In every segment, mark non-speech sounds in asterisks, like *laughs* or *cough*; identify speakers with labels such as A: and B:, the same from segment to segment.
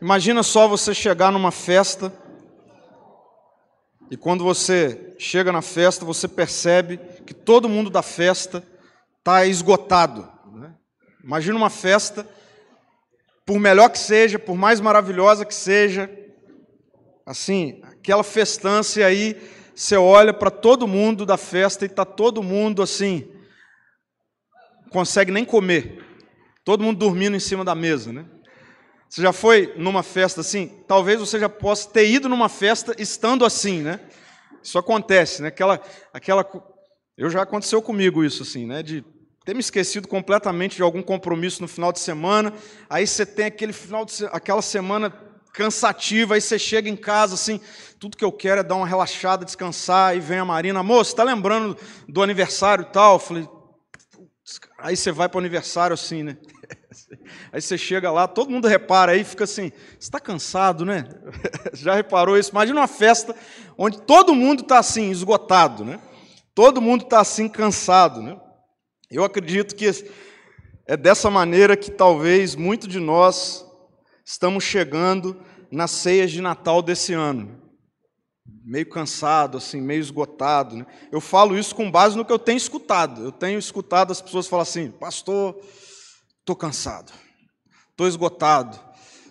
A: Imagina só você chegar numa festa e quando você chega na festa, você percebe que todo mundo da festa está esgotado. Né? Imagina uma festa, por melhor que seja, por mais maravilhosa que seja, assim, aquela festança, e aí você olha para todo mundo da festa e está todo mundo assim, consegue nem comer, todo mundo dormindo em cima da mesa, né? Você já foi numa festa assim? Talvez você já possa ter ido numa festa estando assim, né? Isso acontece, né? Aquela, aquela, eu já aconteceu comigo isso assim, né? De ter me esquecido completamente de algum compromisso no final de semana. Aí você tem aquele final de, aquela semana cansativa, aí você chega em casa assim, tudo que eu quero é dar uma relaxada, descansar, e vem a Marina, moço, está lembrando do aniversário e tal? Eu falei, aí você vai para o aniversário assim, né? *laughs* Aí você chega lá, todo mundo repara aí, fica assim, você está cansado, né? *laughs* Já reparou isso? Imagina uma festa onde todo mundo está assim, esgotado, né? Todo mundo está assim, cansado, né? Eu acredito que é dessa maneira que talvez muito de nós estamos chegando nas ceias de Natal desse ano. Meio cansado, assim, meio esgotado. Né? Eu falo isso com base no que eu tenho escutado. Eu tenho escutado as pessoas falar assim, pastor, estou cansado, estou esgotado,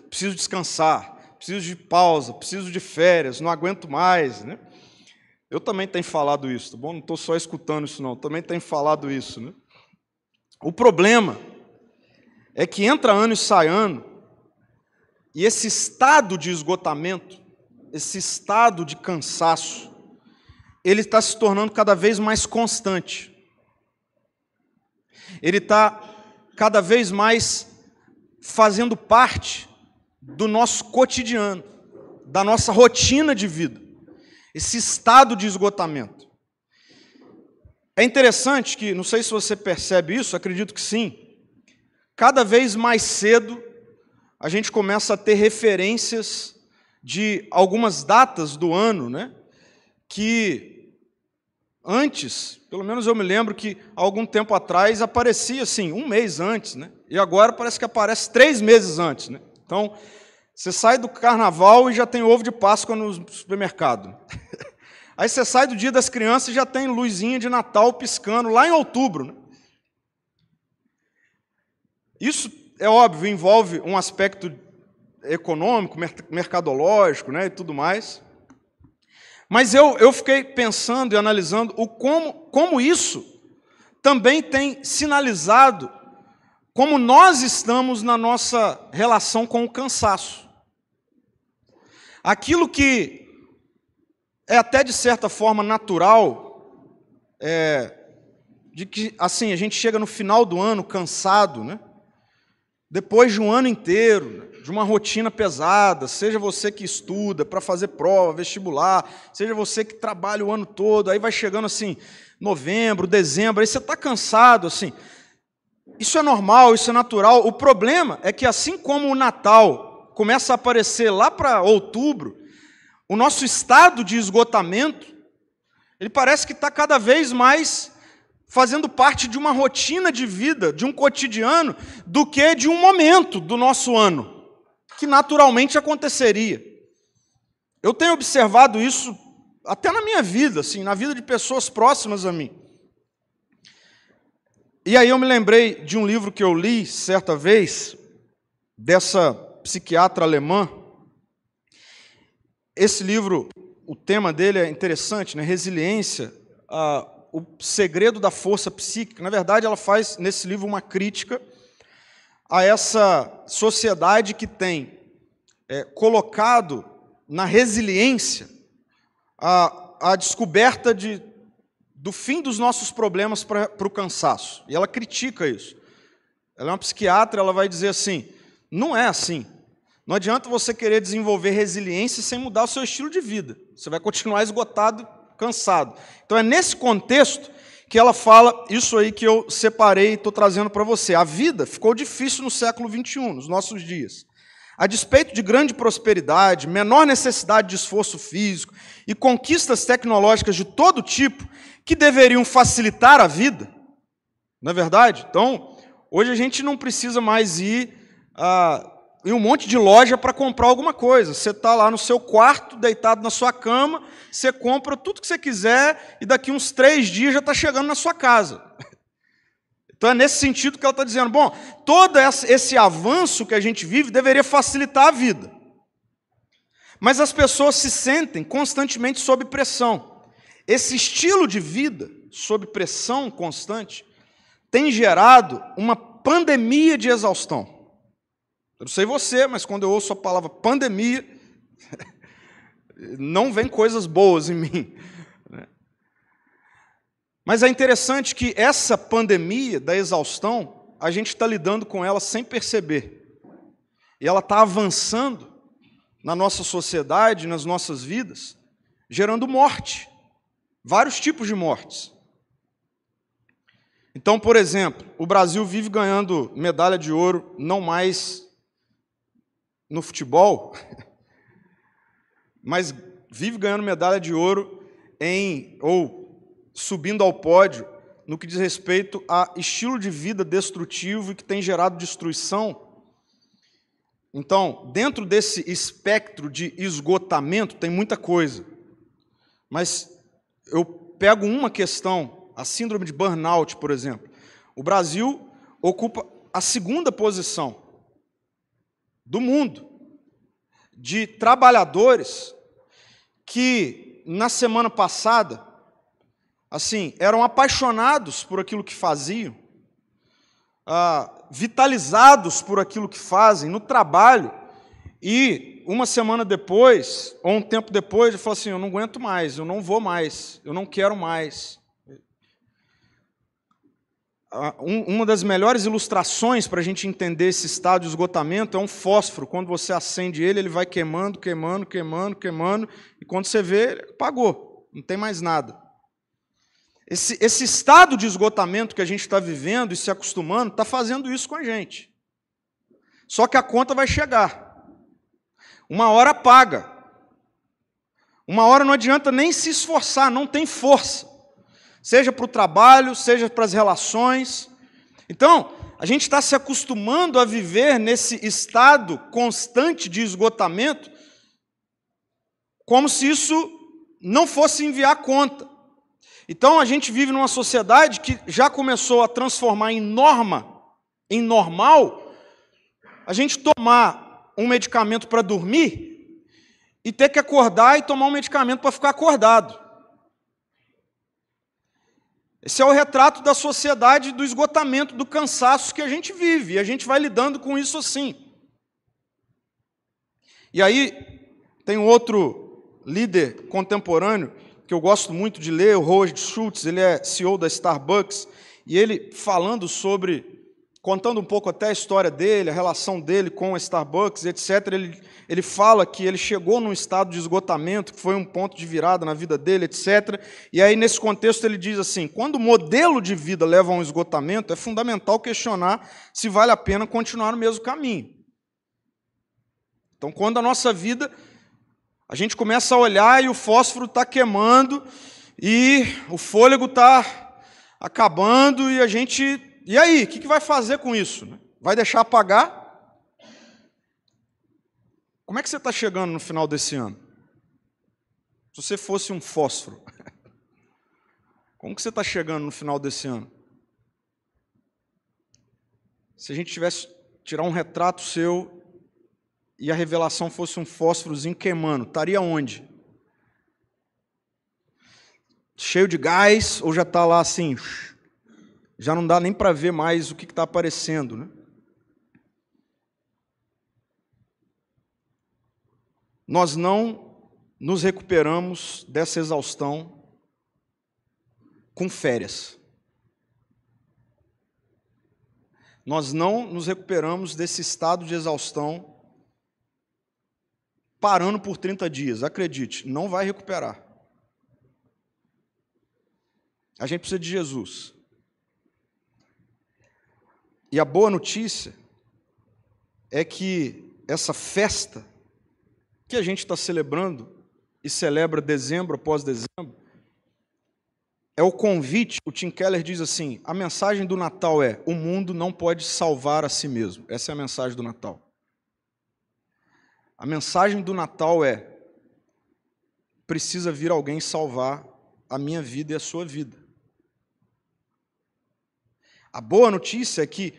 A: preciso descansar, preciso de pausa, preciso de férias, não aguento mais. Né? Eu também tenho falado isso, tá bom? Não estou só escutando isso, não. Também tenho falado isso. Né? O problema é que entra ano e sai ano, e esse estado de esgotamento, esse estado de cansaço, ele está se tornando cada vez mais constante. Ele está cada vez mais fazendo parte do nosso cotidiano, da nossa rotina de vida, esse estado de esgotamento. É interessante que, não sei se você percebe isso, acredito que sim, cada vez mais cedo a gente começa a ter referências de algumas datas do ano, né, que Antes, pelo menos eu me lembro que algum tempo atrás aparecia assim, um mês antes, né? E agora parece que aparece três meses antes, né? Então, você sai do carnaval e já tem ovo de Páscoa no supermercado. *laughs* Aí você sai do dia das crianças e já tem luzinha de Natal piscando lá em outubro. Né? Isso, é óbvio, envolve um aspecto econômico, mercadológico né, e tudo mais. Mas eu, eu fiquei pensando e analisando o como, como isso também tem sinalizado como nós estamos na nossa relação com o cansaço. Aquilo que é até de certa forma natural, é, de que assim a gente chega no final do ano cansado, né? Depois de um ano inteiro, de uma rotina pesada, seja você que estuda para fazer prova, vestibular, seja você que trabalha o ano todo, aí vai chegando assim, novembro, dezembro, aí você está cansado, assim. Isso é normal, isso é natural. O problema é que assim como o Natal começa a aparecer lá para outubro, o nosso estado de esgotamento, ele parece que está cada vez mais fazendo parte de uma rotina de vida, de um cotidiano, do que de um momento do nosso ano, que naturalmente aconteceria. Eu tenho observado isso até na minha vida, assim, na vida de pessoas próximas a mim. E aí eu me lembrei de um livro que eu li certa vez, dessa psiquiatra alemã. Esse livro, o tema dele é interessante, né? Resiliência. O segredo da força psíquica. Na verdade, ela faz nesse livro uma crítica a essa sociedade que tem é, colocado na resiliência a, a descoberta de, do fim dos nossos problemas para o cansaço. E ela critica isso. Ela é uma psiquiatra, ela vai dizer assim: não é assim. Não adianta você querer desenvolver resiliência sem mudar o seu estilo de vida. Você vai continuar esgotado cansado. Então é nesse contexto que ela fala isso aí que eu separei e estou trazendo para você. A vida ficou difícil no século XXI, nos nossos dias. A despeito de grande prosperidade, menor necessidade de esforço físico e conquistas tecnológicas de todo tipo que deveriam facilitar a vida, não é verdade? Então, hoje a gente não precisa mais ir a, em um monte de loja para comprar alguma coisa. Você está lá no seu quarto, deitado na sua cama, você compra tudo que você quiser e daqui uns três dias já está chegando na sua casa. Então é nesse sentido que ela está dizendo: bom, todo esse avanço que a gente vive deveria facilitar a vida. Mas as pessoas se sentem constantemente sob pressão. Esse estilo de vida, sob pressão constante, tem gerado uma pandemia de exaustão. Eu não sei você, mas quando eu ouço a palavra pandemia, *laughs* não vem coisas boas em mim. Mas é interessante que essa pandemia da exaustão, a gente está lidando com ela sem perceber. E ela está avançando na nossa sociedade, nas nossas vidas, gerando morte. Vários tipos de mortes. Então, por exemplo, o Brasil vive ganhando medalha de ouro, não mais no futebol, *laughs* mas vive ganhando medalha de ouro em ou subindo ao pódio no que diz respeito a estilo de vida destrutivo e que tem gerado destruição. Então, dentro desse espectro de esgotamento tem muita coisa. Mas eu pego uma questão, a síndrome de burnout, por exemplo. O Brasil ocupa a segunda posição do mundo de trabalhadores que na semana passada assim eram apaixonados por aquilo que faziam, ah, vitalizados por aquilo que fazem no trabalho e uma semana depois ou um tempo depois ele falou assim eu não aguento mais, eu não vou mais, eu não quero mais uma das melhores ilustrações para a gente entender esse estado de esgotamento é um fósforo. Quando você acende ele, ele vai queimando, queimando, queimando, queimando, e quando você vê, apagou, não tem mais nada. Esse, esse estado de esgotamento que a gente está vivendo e se acostumando está fazendo isso com a gente. Só que a conta vai chegar. Uma hora paga. Uma hora não adianta nem se esforçar, não tem força seja para o trabalho, seja para as relações. Então, a gente está se acostumando a viver nesse estado constante de esgotamento, como se isso não fosse enviar conta. Então, a gente vive numa sociedade que já começou a transformar em norma, em normal, a gente tomar um medicamento para dormir e ter que acordar e tomar um medicamento para ficar acordado. Esse é o retrato da sociedade do esgotamento, do cansaço que a gente vive, e a gente vai lidando com isso assim. E aí, tem outro líder contemporâneo que eu gosto muito de ler, o Howard Schultz, ele é CEO da Starbucks, e ele falando sobre contando um pouco até a história dele, a relação dele com a Starbucks, etc., ele, ele fala que ele chegou num estado de esgotamento, que foi um ponto de virada na vida dele, etc. E aí, nesse contexto, ele diz assim: quando o modelo de vida leva a um esgotamento, é fundamental questionar se vale a pena continuar no mesmo caminho. Então, quando a nossa vida, a gente começa a olhar e o fósforo está queimando, e o fôlego está acabando, e a gente e aí, o que vai fazer com isso? Vai deixar apagar? Como é que você está chegando no final desse ano? Se você fosse um fósforo, *laughs* como que você está chegando no final desse ano? Se a gente tivesse tirar um retrato seu e a revelação fosse um fósforozinho queimando, estaria onde? Cheio de gás ou já está lá assim? já não dá nem para ver mais o que está aparecendo. Né? Nós não nos recuperamos dessa exaustão com férias. Nós não nos recuperamos desse estado de exaustão parando por 30 dias. Acredite, não vai recuperar. A gente precisa de Jesus. E a boa notícia é que essa festa que a gente está celebrando e celebra dezembro após dezembro, é o convite. O Tim Keller diz assim: a mensagem do Natal é: o mundo não pode salvar a si mesmo. Essa é a mensagem do Natal. A mensagem do Natal é: precisa vir alguém salvar a minha vida e a sua vida. A boa notícia é que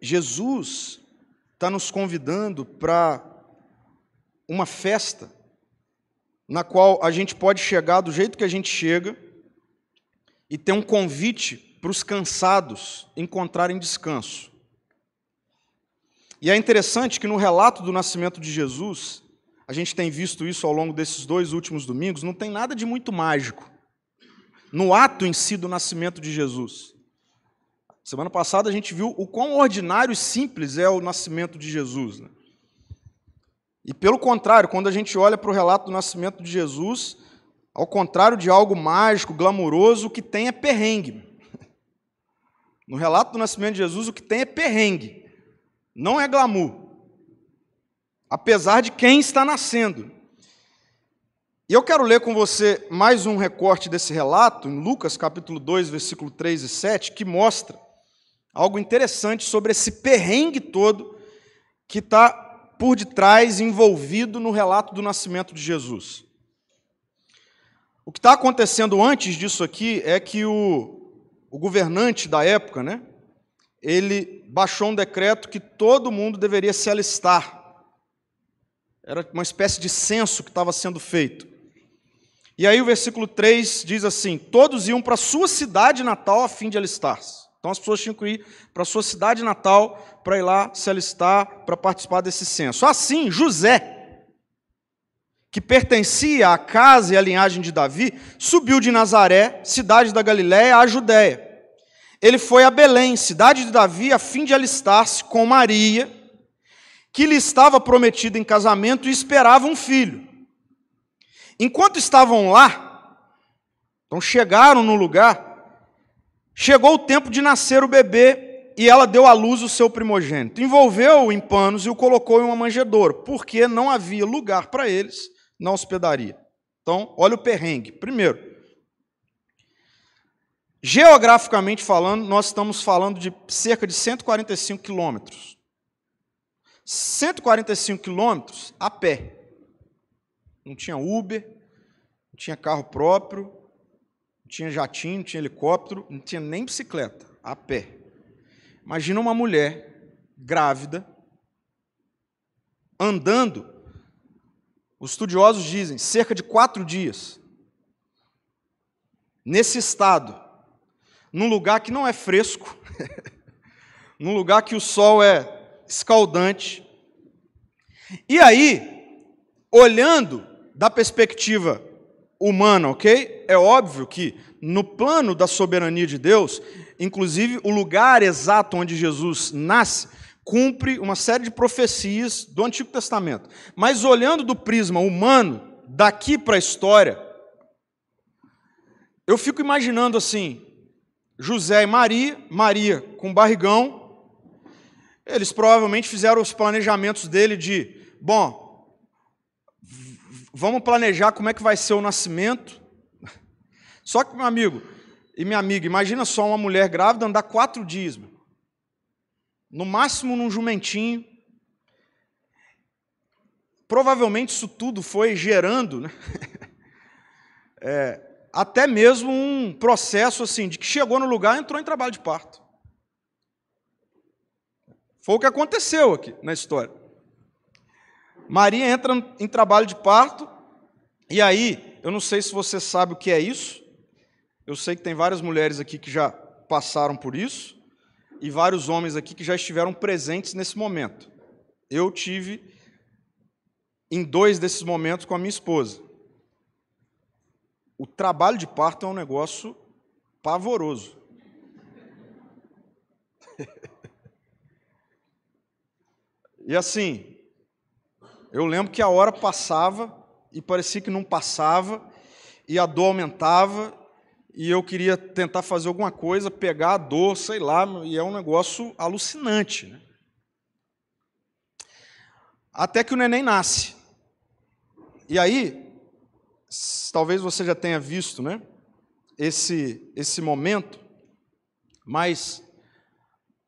A: Jesus está nos convidando para uma festa na qual a gente pode chegar do jeito que a gente chega e ter um convite para os cansados encontrarem descanso. E é interessante que no relato do nascimento de Jesus, a gente tem visto isso ao longo desses dois últimos domingos, não tem nada de muito mágico no ato em si do nascimento de Jesus. Semana passada a gente viu o quão ordinário e simples é o nascimento de Jesus. Né? E pelo contrário, quando a gente olha para o relato do nascimento de Jesus, ao contrário de algo mágico, glamouroso, o que tem é perrengue. No relato do nascimento de Jesus, o que tem é perrengue, não é glamour. Apesar de quem está nascendo. E eu quero ler com você mais um recorte desse relato, em Lucas capítulo 2, versículo 3 e 7, que mostra algo interessante sobre esse perrengue todo que está por detrás, envolvido no relato do nascimento de Jesus. O que está acontecendo antes disso aqui é que o, o governante da época, né, ele baixou um decreto que todo mundo deveria se alistar. Era uma espécie de censo que estava sendo feito. E aí o versículo 3 diz assim: Todos iam para a sua cidade natal a fim de alistar-se. Então as pessoas tinham que ir para a sua cidade natal para ir lá se alistar para participar desse censo. Assim, José, que pertencia à casa e à linhagem de Davi, subiu de Nazaré, cidade da Galiléia, à Judéia. Ele foi a Belém, cidade de Davi, a fim de alistar-se com Maria, que lhe estava prometida em casamento e esperava um filho. Enquanto estavam lá, então chegaram no lugar, Chegou o tempo de nascer o bebê e ela deu à luz o seu primogênito. Envolveu-o em panos e o colocou em uma manjedoura, porque não havia lugar para eles na hospedaria. Então, olha o perrengue. Primeiro, geograficamente falando, nós estamos falando de cerca de 145 quilômetros. 145 quilômetros a pé. Não tinha Uber, não tinha carro próprio, tinha jatinho, não tinha helicóptero, não tinha nem bicicleta, a pé. Imagina uma mulher grávida, andando, os estudiosos dizem, cerca de quatro dias, nesse estado, num lugar que não é fresco, *laughs* num lugar que o sol é escaldante. E aí, olhando da perspectiva humana, ok? É óbvio que no plano da soberania de Deus, inclusive o lugar exato onde Jesus nasce, cumpre uma série de profecias do Antigo Testamento. Mas olhando do prisma humano, daqui para a história, eu fico imaginando assim: José e Maria, Maria com barrigão, eles provavelmente fizeram os planejamentos dele de, bom, vamos planejar como é que vai ser o nascimento. *laughs* Só que, meu amigo e minha amiga, imagina só uma mulher grávida andar quatro dias, meu. no máximo num jumentinho. Provavelmente isso tudo foi gerando, né? *laughs* é, até mesmo um processo assim, de que chegou no lugar e entrou em trabalho de parto. Foi o que aconteceu aqui na história. Maria entra em trabalho de parto, e aí, eu não sei se você sabe o que é isso. Eu sei que tem várias mulheres aqui que já passaram por isso, e vários homens aqui que já estiveram presentes nesse momento. Eu tive em dois desses momentos com a minha esposa. O trabalho de parto é um negócio pavoroso. *laughs* e assim, eu lembro que a hora passava e parecia que não passava, e a dor aumentava, e eu queria tentar fazer alguma coisa, pegar a dor, sei lá, e é um negócio alucinante. Né? Até que o neném nasce. E aí, talvez você já tenha visto né, esse, esse momento, mas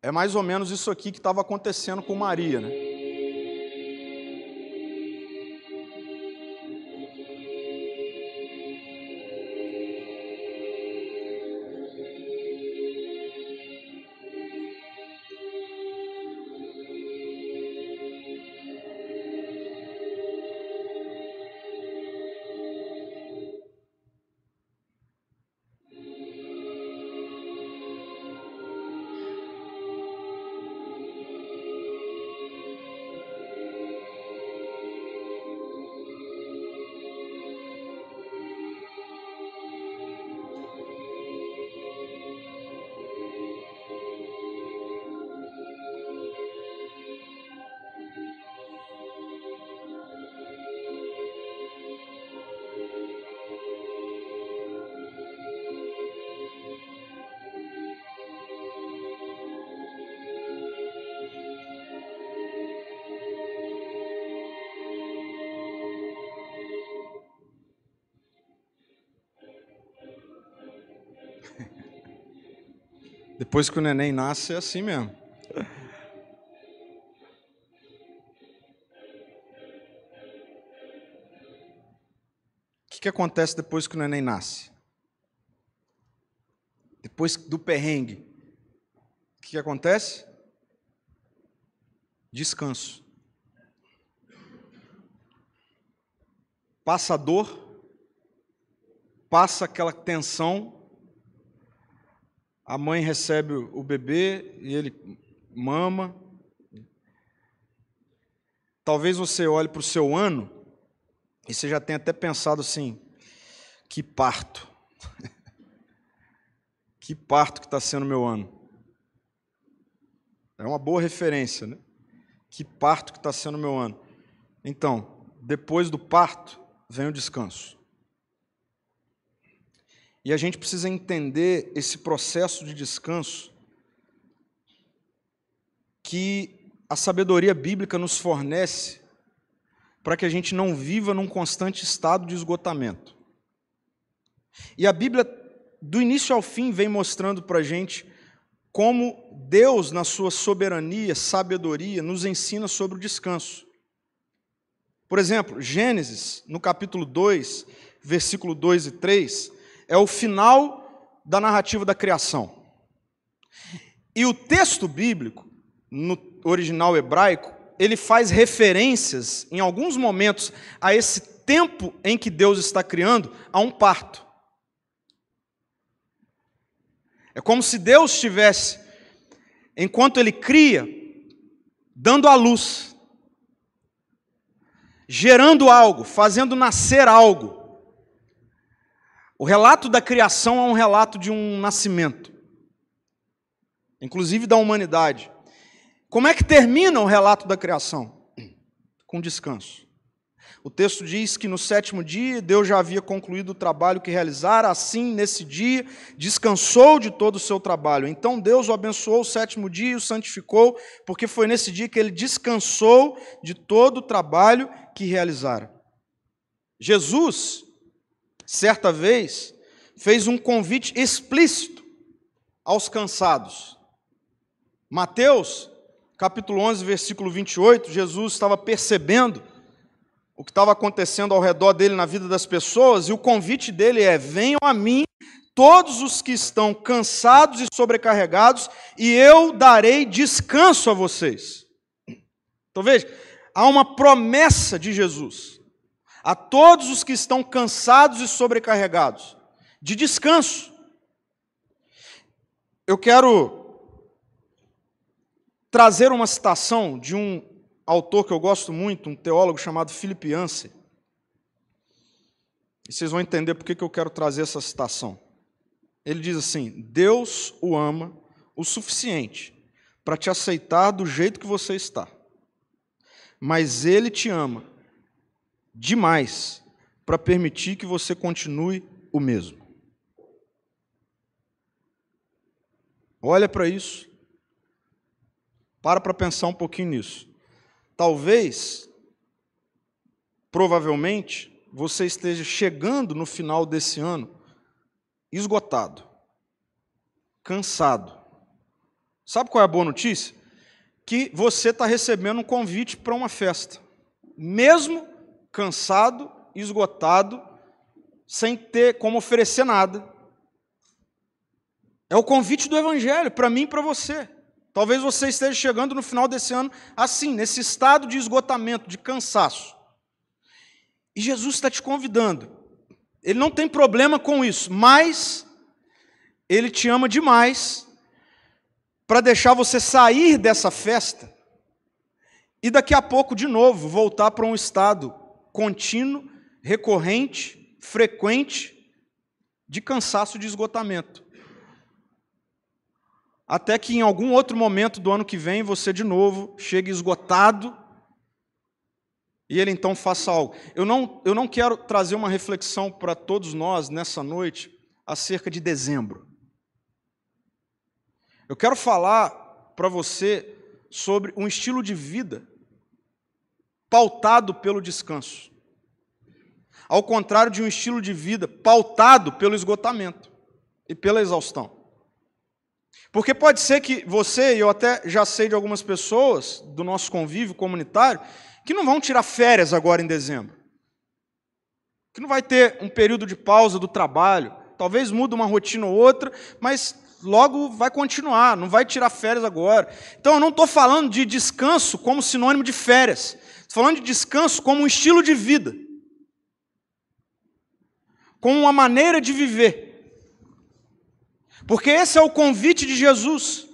A: é mais ou menos isso aqui que estava acontecendo com Maria. Né? Depois que o neném nasce, é assim mesmo. O que, que acontece depois que o neném nasce? Depois do perrengue, o que, que acontece? Descanso. Passa a dor, passa aquela tensão, a mãe recebe o bebê e ele mama. Talvez você olhe para o seu ano e você já tenha até pensado assim: que parto. *laughs* que parto que está sendo meu ano. É uma boa referência, né? Que parto que está sendo meu ano. Então, depois do parto, vem o descanso. E a gente precisa entender esse processo de descanso que a sabedoria bíblica nos fornece para que a gente não viva num constante estado de esgotamento. E a Bíblia, do início ao fim, vem mostrando para a gente como Deus, na sua soberania, sabedoria, nos ensina sobre o descanso. Por exemplo, Gênesis, no capítulo 2, versículo 2 e 3, é o final da narrativa da criação. E o texto bíblico, no original hebraico, ele faz referências, em alguns momentos, a esse tempo em que Deus está criando, a um parto. É como se Deus estivesse, enquanto Ele cria, dando a luz, gerando algo, fazendo nascer algo. O relato da criação é um relato de um nascimento, inclusive da humanidade. Como é que termina o relato da criação? Com descanso. O texto diz que no sétimo dia Deus já havia concluído o trabalho que realizara, assim, nesse dia, descansou de todo o seu trabalho. Então Deus o abençoou o sétimo dia e o santificou, porque foi nesse dia que ele descansou de todo o trabalho que realizara. Jesus certa vez, fez um convite explícito aos cansados. Mateus, capítulo 11, versículo 28, Jesus estava percebendo o que estava acontecendo ao redor dele na vida das pessoas, e o convite dele é: venham a mim todos os que estão cansados e sobrecarregados, e eu darei descanso a vocês. Então veja, há uma promessa de Jesus a todos os que estão cansados e sobrecarregados, de descanso. Eu quero trazer uma citação de um autor que eu gosto muito, um teólogo chamado Philip Yancey. E vocês vão entender por que eu quero trazer essa citação. Ele diz assim: Deus o ama o suficiente para te aceitar do jeito que você está, mas Ele te ama demais para permitir que você continue o mesmo. Olha para isso. Para para pensar um pouquinho nisso. Talvez, provavelmente, você esteja chegando no final desse ano esgotado, cansado. Sabe qual é a boa notícia? Que você está recebendo um convite para uma festa, mesmo cansado, esgotado, sem ter como oferecer nada. É o convite do Evangelho para mim e para você. Talvez você esteja chegando no final desse ano assim, nesse estado de esgotamento, de cansaço. E Jesus está te convidando. Ele não tem problema com isso, mas ele te ama demais para deixar você sair dessa festa e daqui a pouco, de novo, voltar para um estado contínuo, recorrente, frequente, de cansaço de esgotamento. Até que em algum outro momento do ano que vem você de novo chegue esgotado e ele então faça algo. Eu não, eu não quero trazer uma reflexão para todos nós nessa noite acerca de dezembro. Eu quero falar para você sobre um estilo de vida pautado pelo descanso. Ao contrário de um estilo de vida pautado pelo esgotamento e pela exaustão. Porque pode ser que você, e eu até já sei de algumas pessoas do nosso convívio comunitário, que não vão tirar férias agora em dezembro. Que não vai ter um período de pausa do trabalho. Talvez mude uma rotina ou outra, mas logo vai continuar, não vai tirar férias agora. Então eu não estou falando de descanso como sinônimo de férias. Estou falando de descanso como um estilo de vida. Como uma maneira de viver. Porque esse é o convite de Jesus.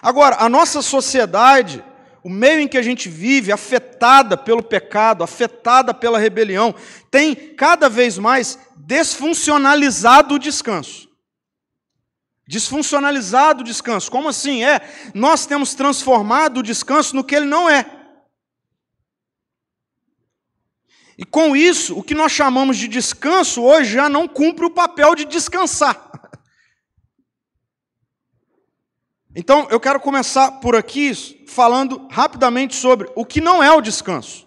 A: Agora, a nossa sociedade, o meio em que a gente vive, afetada pelo pecado, afetada pela rebelião, tem cada vez mais desfuncionalizado o descanso. Desfuncionalizado o descanso. Como assim? É, nós temos transformado o descanso no que ele não é. E com isso, o que nós chamamos de descanso hoje já não cumpre o papel de descansar. *laughs* Então, eu quero começar por aqui falando rapidamente sobre o que não é o descanso.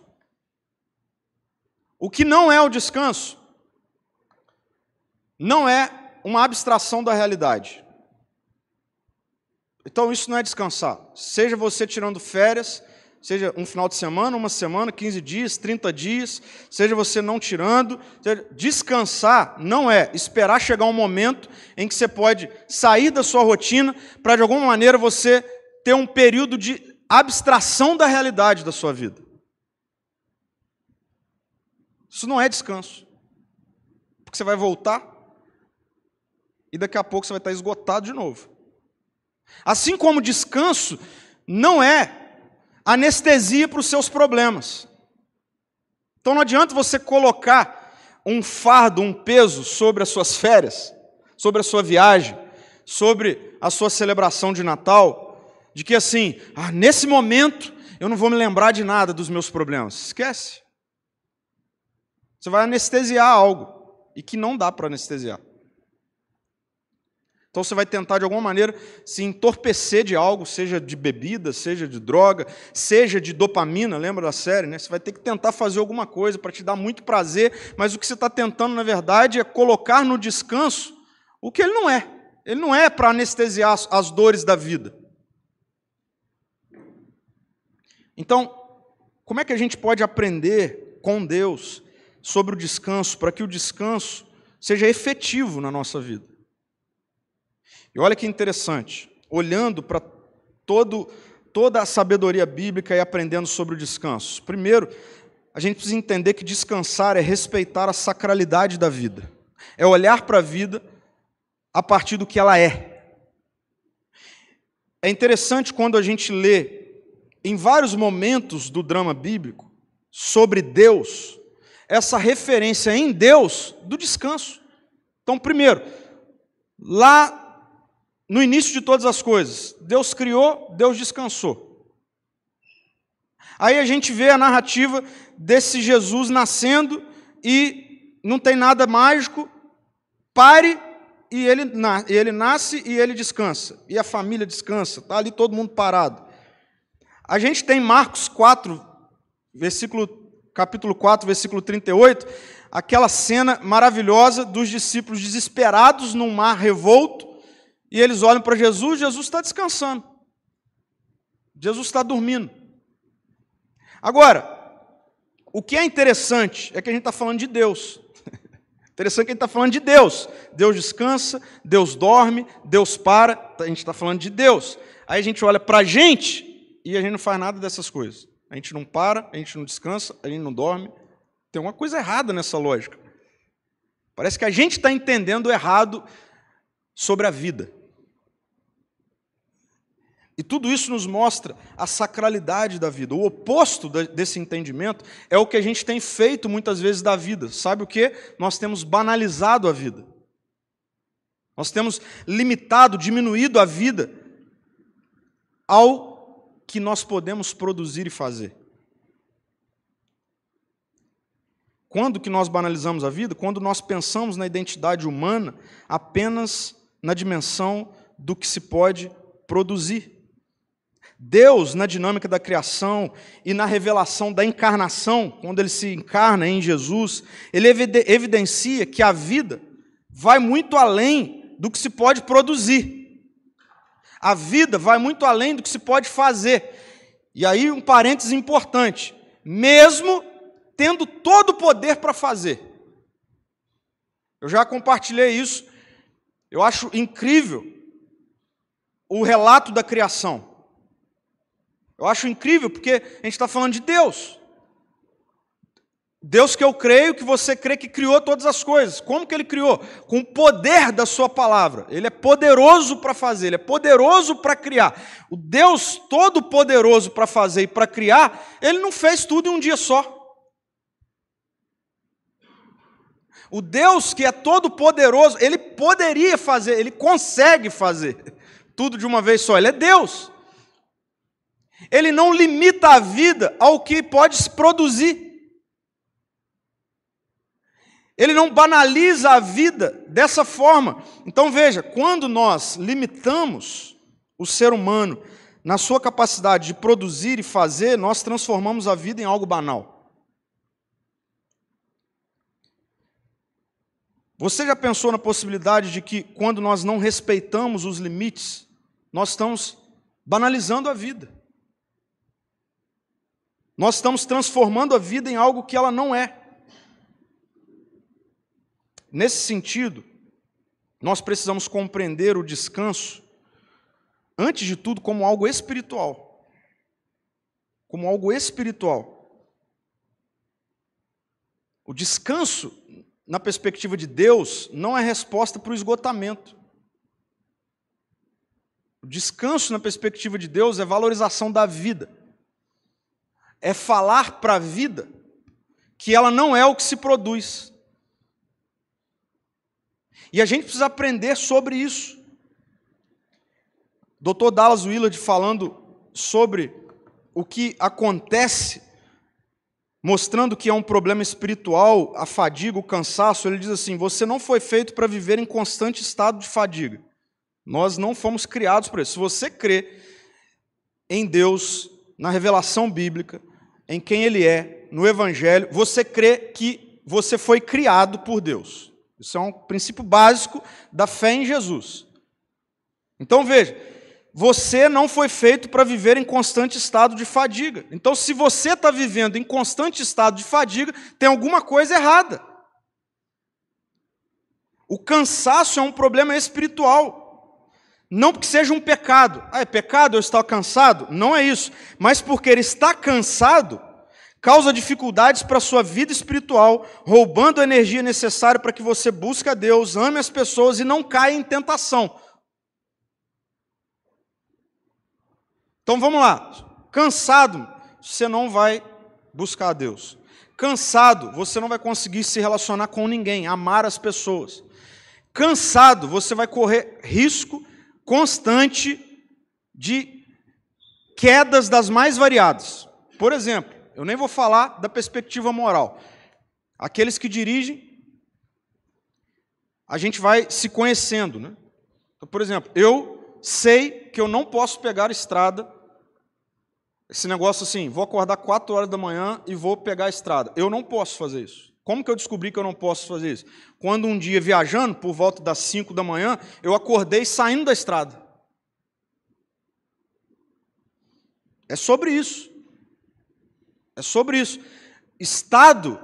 A: O que não é o descanso não é uma abstração da realidade. Então, isso não é descansar. Seja você tirando férias, seja um final de semana, uma semana, 15 dias, 30 dias, seja você não tirando. Descansar não é esperar chegar um momento em que você pode sair da sua rotina para, de alguma maneira, você ter um período de abstração da realidade da sua vida. Isso não é descanso. Porque você vai voltar e daqui a pouco você vai estar esgotado de novo. Assim como descanso não é anestesia para os seus problemas. Então não adianta você colocar um fardo, um peso sobre as suas férias, sobre a sua viagem, sobre a sua celebração de Natal, de que assim, ah, nesse momento eu não vou me lembrar de nada dos meus problemas. Esquece. Você vai anestesiar algo e que não dá para anestesiar. Então você vai tentar de alguma maneira se entorpecer de algo, seja de bebida, seja de droga, seja de dopamina, lembra da série, né? Você vai ter que tentar fazer alguma coisa para te dar muito prazer, mas o que você está tentando, na verdade, é colocar no descanso o que ele não é. Ele não é para anestesiar as dores da vida. Então, como é que a gente pode aprender com Deus sobre o descanso, para que o descanso seja efetivo na nossa vida? E olha que interessante, olhando para todo, toda a sabedoria bíblica e aprendendo sobre o descanso. Primeiro, a gente precisa entender que descansar é respeitar a sacralidade da vida, é olhar para a vida a partir do que ela é. É interessante quando a gente lê, em vários momentos do drama bíblico, sobre Deus, essa referência em Deus do descanso. Então, primeiro, lá no início de todas as coisas. Deus criou, Deus descansou. Aí a gente vê a narrativa desse Jesus nascendo e não tem nada mágico, pare e ele, ele nasce e ele descansa. E a família descansa, está ali todo mundo parado. A gente tem Marcos 4, versículo, capítulo 4, versículo 38, aquela cena maravilhosa dos discípulos desesperados num mar revolto, e eles olham para Jesus, Jesus está descansando. Jesus está dormindo. Agora, o que é interessante é que a gente está falando de Deus. *laughs* Interessante que a gente está falando de Deus. Deus descansa, Deus dorme, Deus para. A gente está falando de Deus. Aí a gente olha para a gente e a gente não faz nada dessas coisas. A gente não para, a gente não descansa, a gente não dorme. Tem uma coisa errada nessa lógica. Parece que a gente está entendendo errado sobre a vida. E tudo isso nos mostra a sacralidade da vida. O oposto desse entendimento é o que a gente tem feito muitas vezes da vida. Sabe o que? Nós temos banalizado a vida. Nós temos limitado, diminuído a vida ao que nós podemos produzir e fazer. Quando que nós banalizamos a vida? Quando nós pensamos na identidade humana apenas na dimensão do que se pode produzir. Deus, na dinâmica da criação e na revelação da encarnação, quando ele se encarna em Jesus, ele evidencia que a vida vai muito além do que se pode produzir. A vida vai muito além do que se pode fazer. E aí, um parênteses importante: mesmo tendo todo o poder para fazer. Eu já compartilhei isso. Eu acho incrível o relato da criação. Eu acho incrível porque a gente está falando de Deus. Deus que eu creio, que você crê que criou todas as coisas. Como que ele criou? Com o poder da sua palavra. Ele é poderoso para fazer, ele é poderoso para criar. O Deus todo poderoso para fazer e para criar, ele não fez tudo em um dia só. O Deus que é todo poderoso, ele poderia fazer, ele consegue fazer tudo de uma vez só. Ele é Deus. Ele não limita a vida ao que pode se produzir. Ele não banaliza a vida dessa forma. Então veja, quando nós limitamos o ser humano na sua capacidade de produzir e fazer, nós transformamos a vida em algo banal. Você já pensou na possibilidade de que, quando nós não respeitamos os limites, nós estamos banalizando a vida? Nós estamos transformando a vida em algo que ela não é. Nesse sentido, nós precisamos compreender o descanso, antes de tudo, como algo espiritual. Como algo espiritual. O descanso, na perspectiva de Deus, não é resposta para o esgotamento. O descanso, na perspectiva de Deus, é valorização da vida. É falar para a vida que ela não é o que se produz. E a gente precisa aprender sobre isso. Dr. Dallas Willard falando sobre o que acontece, mostrando que é um problema espiritual, a fadiga, o cansaço, ele diz assim: você não foi feito para viver em constante estado de fadiga. Nós não fomos criados para isso. Se você crê em Deus, na revelação bíblica, em quem Ele é, no Evangelho, você crê que você foi criado por Deus. Isso é um princípio básico da fé em Jesus. Então veja, você não foi feito para viver em constante estado de fadiga. Então, se você está vivendo em constante estado de fadiga, tem alguma coisa errada. O cansaço é um problema espiritual. Não porque seja um pecado. Ah, é pecado eu estar cansado? Não é isso. Mas porque ele está cansado, causa dificuldades para a sua vida espiritual, roubando a energia necessária para que você busque a Deus, ame as pessoas e não caia em tentação. Então vamos lá. Cansado, você não vai buscar a Deus. Cansado, você não vai conseguir se relacionar com ninguém, amar as pessoas. Cansado, você vai correr risco constante de quedas das mais variadas. Por exemplo, eu nem vou falar da perspectiva moral. Aqueles que dirigem, a gente vai se conhecendo. Né? Então, por exemplo, eu sei que eu não posso pegar a estrada, esse negócio assim, vou acordar 4 horas da manhã e vou pegar a estrada. Eu não posso fazer isso. Como que eu descobri que eu não posso fazer isso? Quando um dia viajando, por volta das 5 da manhã, eu acordei saindo da estrada. É sobre isso. É sobre isso. Estado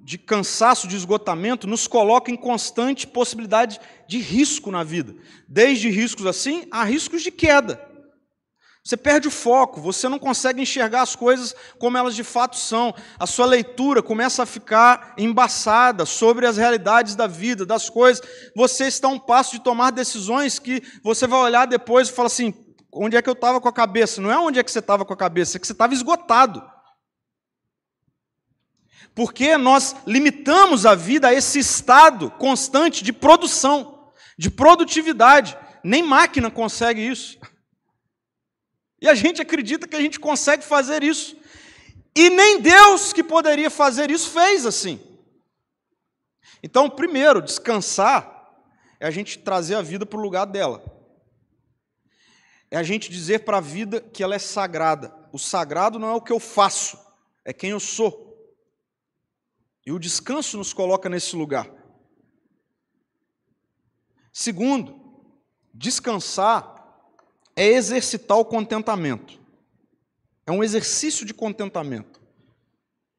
A: de cansaço, de esgotamento, nos coloca em constante possibilidade de risco na vida. Desde riscos assim a riscos de queda. Você perde o foco, você não consegue enxergar as coisas como elas de fato são. A sua leitura começa a ficar embaçada sobre as realidades da vida, das coisas. Você está a um passo de tomar decisões que você vai olhar depois e falar assim: onde é que eu estava com a cabeça? Não é onde é que você estava com a cabeça, é que você estava esgotado. Porque nós limitamos a vida a esse estado constante de produção, de produtividade. Nem máquina consegue isso. E a gente acredita que a gente consegue fazer isso. E nem Deus que poderia fazer isso fez assim. Então, primeiro, descansar é a gente trazer a vida para o lugar dela. É a gente dizer para a vida que ela é sagrada. O sagrado não é o que eu faço, é quem eu sou. E o descanso nos coloca nesse lugar. Segundo, descansar é exercitar o contentamento. É um exercício de contentamento.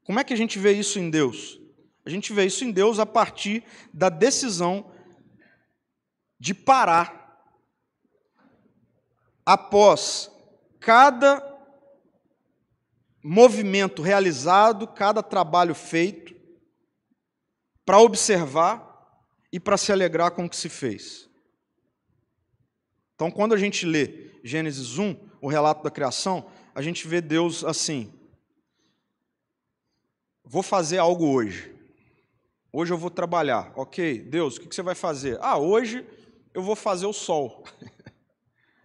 A: Como é que a gente vê isso em Deus? A gente vê isso em Deus a partir da decisão de parar após cada movimento realizado, cada trabalho feito, para observar e para se alegrar com o que se fez. Então, quando a gente lê Gênesis 1, o relato da criação, a gente vê Deus assim: vou fazer algo hoje. Hoje eu vou trabalhar. Ok, Deus, o que você vai fazer? Ah, hoje eu vou fazer o sol.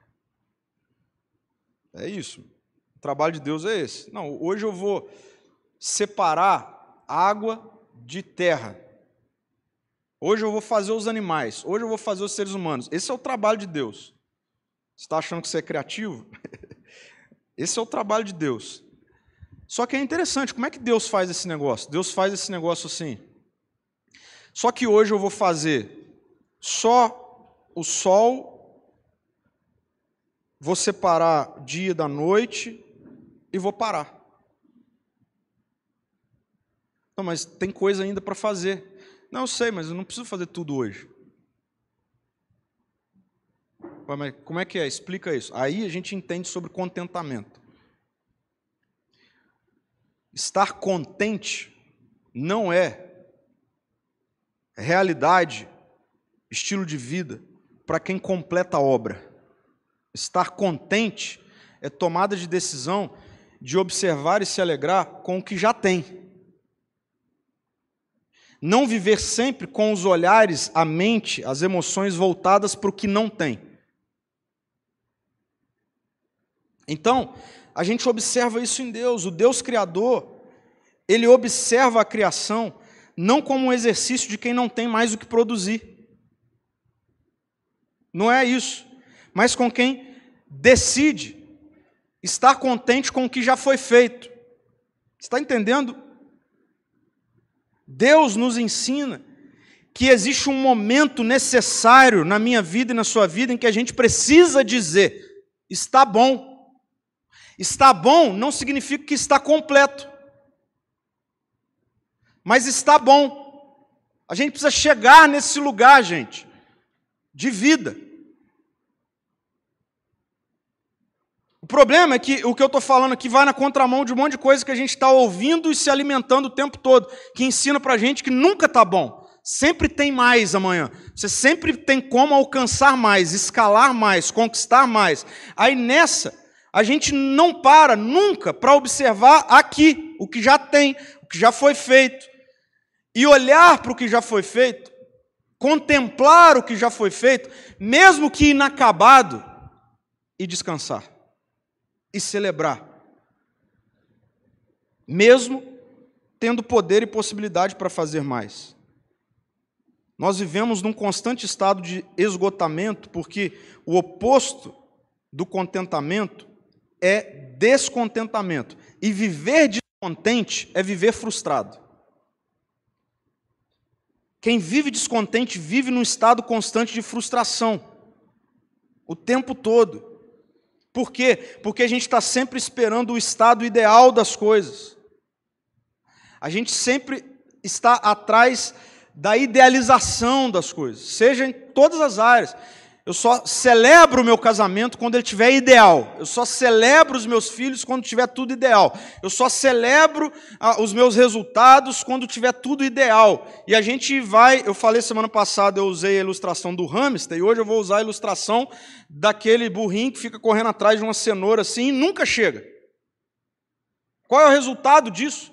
A: *laughs* é isso. O trabalho de Deus é esse. Não, hoje eu vou separar água de terra. Hoje eu vou fazer os animais. Hoje eu vou fazer os seres humanos. Esse é o trabalho de Deus. Está achando que você é criativo? *laughs* Esse é o trabalho de Deus. Só que é interessante, como é que Deus faz esse negócio? Deus faz esse negócio assim. Só que hoje eu vou fazer só o sol, vou separar dia da noite e vou parar. Não, mas tem coisa ainda para fazer. Não, eu sei, mas eu não preciso fazer tudo hoje. Mas como é que é? Explica isso. Aí a gente entende sobre contentamento. Estar contente não é realidade, estilo de vida para quem completa a obra. Estar contente é tomada de decisão de observar e se alegrar com o que já tem. Não viver sempre com os olhares, a mente, as emoções voltadas para o que não tem. Então, a gente observa isso em Deus, o Deus Criador, ele observa a criação não como um exercício de quem não tem mais o que produzir. Não é isso, mas com quem decide estar contente com o que já foi feito. Está entendendo? Deus nos ensina que existe um momento necessário na minha vida e na sua vida em que a gente precisa dizer: está bom. Está bom não significa que está completo mas está bom. A gente precisa chegar nesse lugar, gente, de vida. O problema é que o que eu estou falando aqui vai na contramão de um monte de coisa que a gente está ouvindo e se alimentando o tempo todo, que ensina para a gente que nunca está bom. Sempre tem mais amanhã. Você sempre tem como alcançar mais, escalar mais, conquistar mais. Aí nessa, a gente não para nunca para observar aqui o que já tem, o que já foi feito. E olhar para o que já foi feito, contemplar o que já foi feito, mesmo que inacabado, e descansar, e celebrar, mesmo tendo poder e possibilidade para fazer mais. Nós vivemos num constante estado de esgotamento, porque o oposto do contentamento é descontentamento. E viver descontente é viver frustrado. Quem vive descontente vive num estado constante de frustração, o tempo todo. Por quê? Porque a gente está sempre esperando o estado ideal das coisas. A gente sempre está atrás da idealização das coisas, seja em todas as áreas. Eu só celebro o meu casamento quando ele estiver ideal. Eu só celebro os meus filhos quando tiver tudo ideal. Eu só celebro ah, os meus resultados quando tiver tudo ideal. E a gente vai, eu falei semana passada, eu usei a ilustração do hamster, e hoje eu vou usar a ilustração daquele burrinho que fica correndo atrás de uma cenoura assim e nunca chega. Qual é o resultado disso?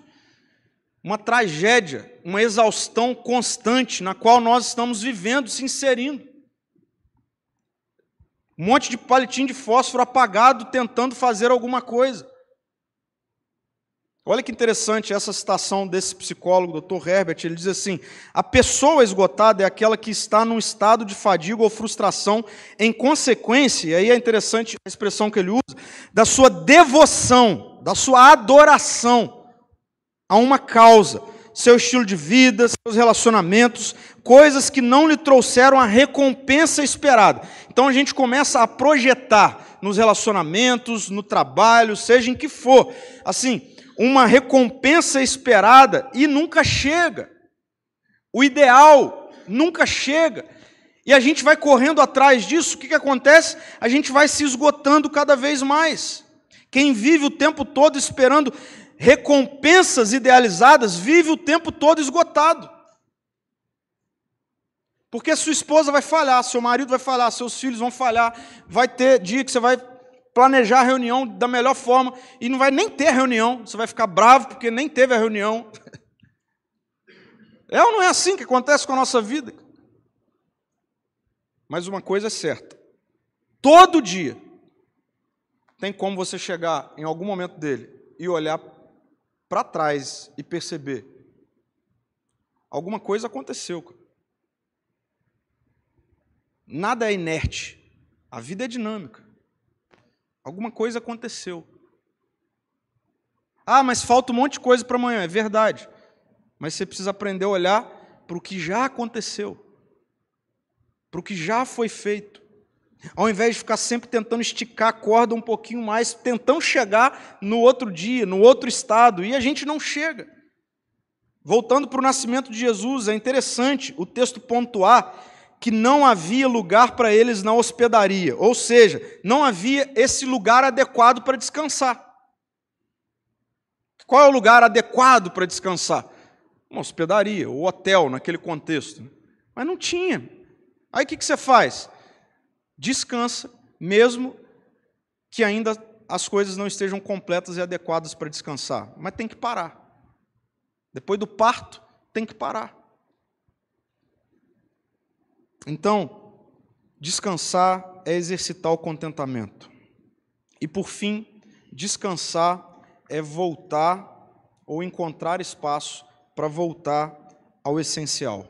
A: Uma tragédia, uma exaustão constante na qual nós estamos vivendo, se inserindo. Um monte de palitinho de fósforo apagado tentando fazer alguma coisa. Olha que interessante essa citação desse psicólogo, Dr. Herbert. Ele diz assim: a pessoa esgotada é aquela que está num estado de fadiga ou frustração em consequência, e aí é interessante a expressão que ele usa, da sua devoção, da sua adoração a uma causa, seu estilo de vida, seus relacionamentos, coisas que não lhe trouxeram a recompensa esperada. Então a gente começa a projetar nos relacionamentos, no trabalho, seja em que for. Assim, uma recompensa esperada e nunca chega. O ideal nunca chega. E a gente vai correndo atrás disso, o que, que acontece? A gente vai se esgotando cada vez mais. Quem vive o tempo todo esperando recompensas idealizadas, vive o tempo todo esgotado. Porque sua esposa vai falhar, seu marido vai falhar, seus filhos vão falhar, vai ter dia que você vai planejar a reunião da melhor forma e não vai nem ter a reunião, você vai ficar bravo porque nem teve a reunião. *laughs* É ou não é assim que acontece com a nossa vida? Mas uma coisa é certa: todo dia tem como você chegar em algum momento dele e olhar para trás e perceber alguma coisa aconteceu. Nada é inerte. A vida é dinâmica. Alguma coisa aconteceu. Ah, mas falta um monte de coisa para amanhã. É verdade. Mas você precisa aprender a olhar para o que já aconteceu, para o que já foi feito. Ao invés de ficar sempre tentando esticar a corda um pouquinho mais, tentando chegar no outro dia, no outro estado, e a gente não chega. Voltando para o nascimento de Jesus, é interessante o texto pontuar que não havia lugar para eles na hospedaria, ou seja, não havia esse lugar adequado para descansar. Qual é o lugar adequado para descansar? Uma hospedaria, ou hotel, naquele contexto. Mas não tinha. Aí o que você faz? Descansa, mesmo que ainda as coisas não estejam completas e adequadas para descansar. Mas tem que parar. Depois do parto, tem que parar. Então, descansar é exercitar o contentamento. E por fim, descansar é voltar ou encontrar espaço para voltar ao essencial.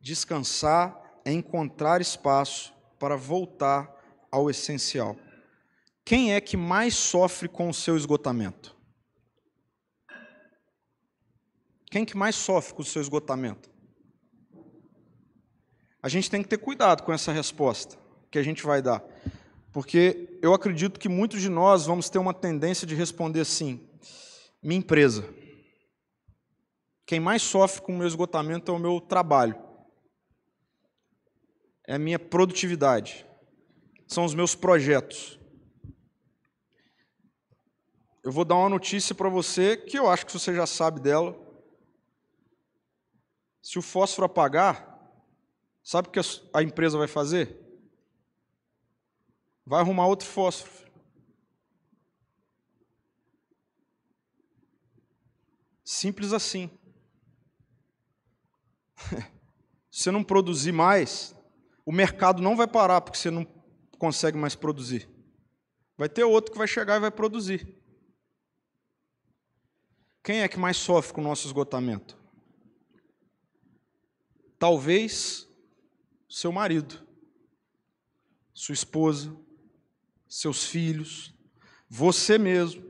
A: Descansar é encontrar espaço para voltar ao essencial. Quem é que mais sofre com o seu esgotamento? Quem que mais sofre com o seu esgotamento? A gente tem que ter cuidado com essa resposta que a gente vai dar, porque eu acredito que muitos de nós vamos ter uma tendência de responder assim: minha empresa. Quem mais sofre com o meu esgotamento é o meu trabalho, é a minha produtividade, são os meus projetos. Eu vou dar uma notícia para você que eu acho que você já sabe dela. Se o fósforo apagar, Sabe o que a empresa vai fazer? Vai arrumar outro fósforo. Simples assim. *laughs* Se você não produzir mais, o mercado não vai parar porque você não consegue mais produzir. Vai ter outro que vai chegar e vai produzir. Quem é que mais sofre com o nosso esgotamento? Talvez seu marido, sua esposa, seus filhos, você mesmo,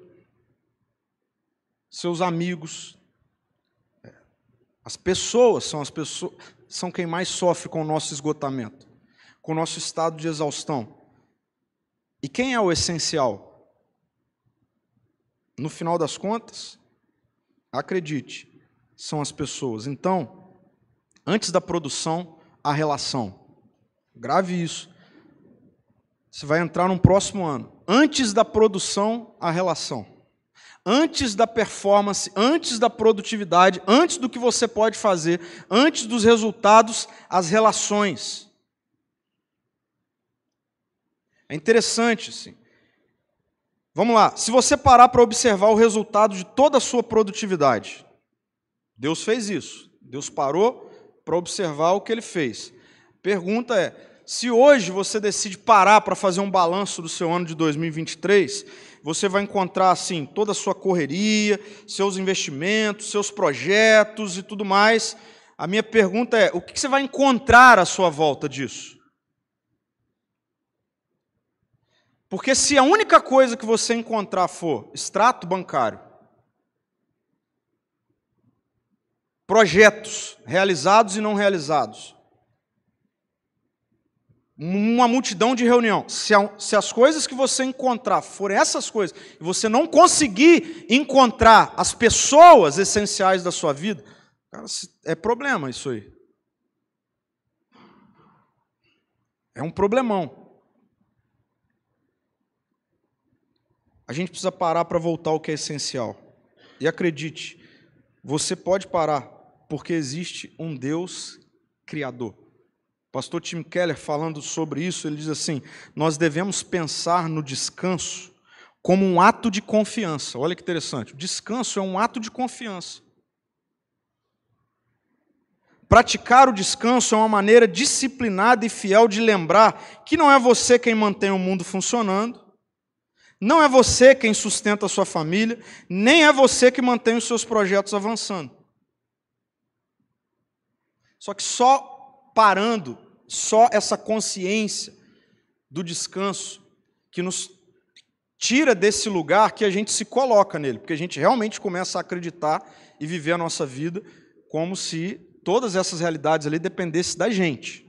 A: seus amigos. As pessoas são as pessoas são quem mais sofre com o nosso esgotamento, com o nosso estado de exaustão. E quem é o essencial? No final das contas, acredite, são as pessoas. Então, antes da produção, a relação. Grave isso. Você vai entrar no próximo ano. Antes da produção, a relação. Antes da performance, antes da produtividade, antes do que você pode fazer, antes dos resultados, as relações. É interessante, sim. Vamos lá. Se você parar para observar o resultado de toda a sua produtividade, Deus fez isso. Deus parou para observar o que ele fez. Pergunta é: se hoje você decide parar para fazer um balanço do seu ano de 2023, você vai encontrar assim toda a sua correria, seus investimentos, seus projetos e tudo mais. A minha pergunta é: o que você vai encontrar à sua volta disso? Porque se a única coisa que você encontrar for extrato bancário, projetos realizados e não realizados. uma multidão de reunião. Se, se, as coisas que você encontrar forem essas coisas, e você não conseguir encontrar as pessoas essenciais da sua vida, cara, é problema isso aí. É um problemão. A gente precisa parar para voltar ao que é essencial. E acredite, você pode parar, porque existe um Deus criador. Pastor Tim Keller, falando sobre isso, ele diz assim: Nós devemos pensar no descanso como um ato de confiança. Olha que interessante. O descanso é um ato de confiança. Praticar o descanso é uma maneira disciplinada e fiel de lembrar que não é você quem mantém o mundo funcionando, não é você quem sustenta a sua família, nem é você que mantém os seus projetos avançando. Só que só parando, só essa consciência do descanso que nos tira desse lugar que a gente se coloca nele, porque a gente realmente começa a acreditar e viver a nossa vida como se todas essas realidades ali dependessem da gente.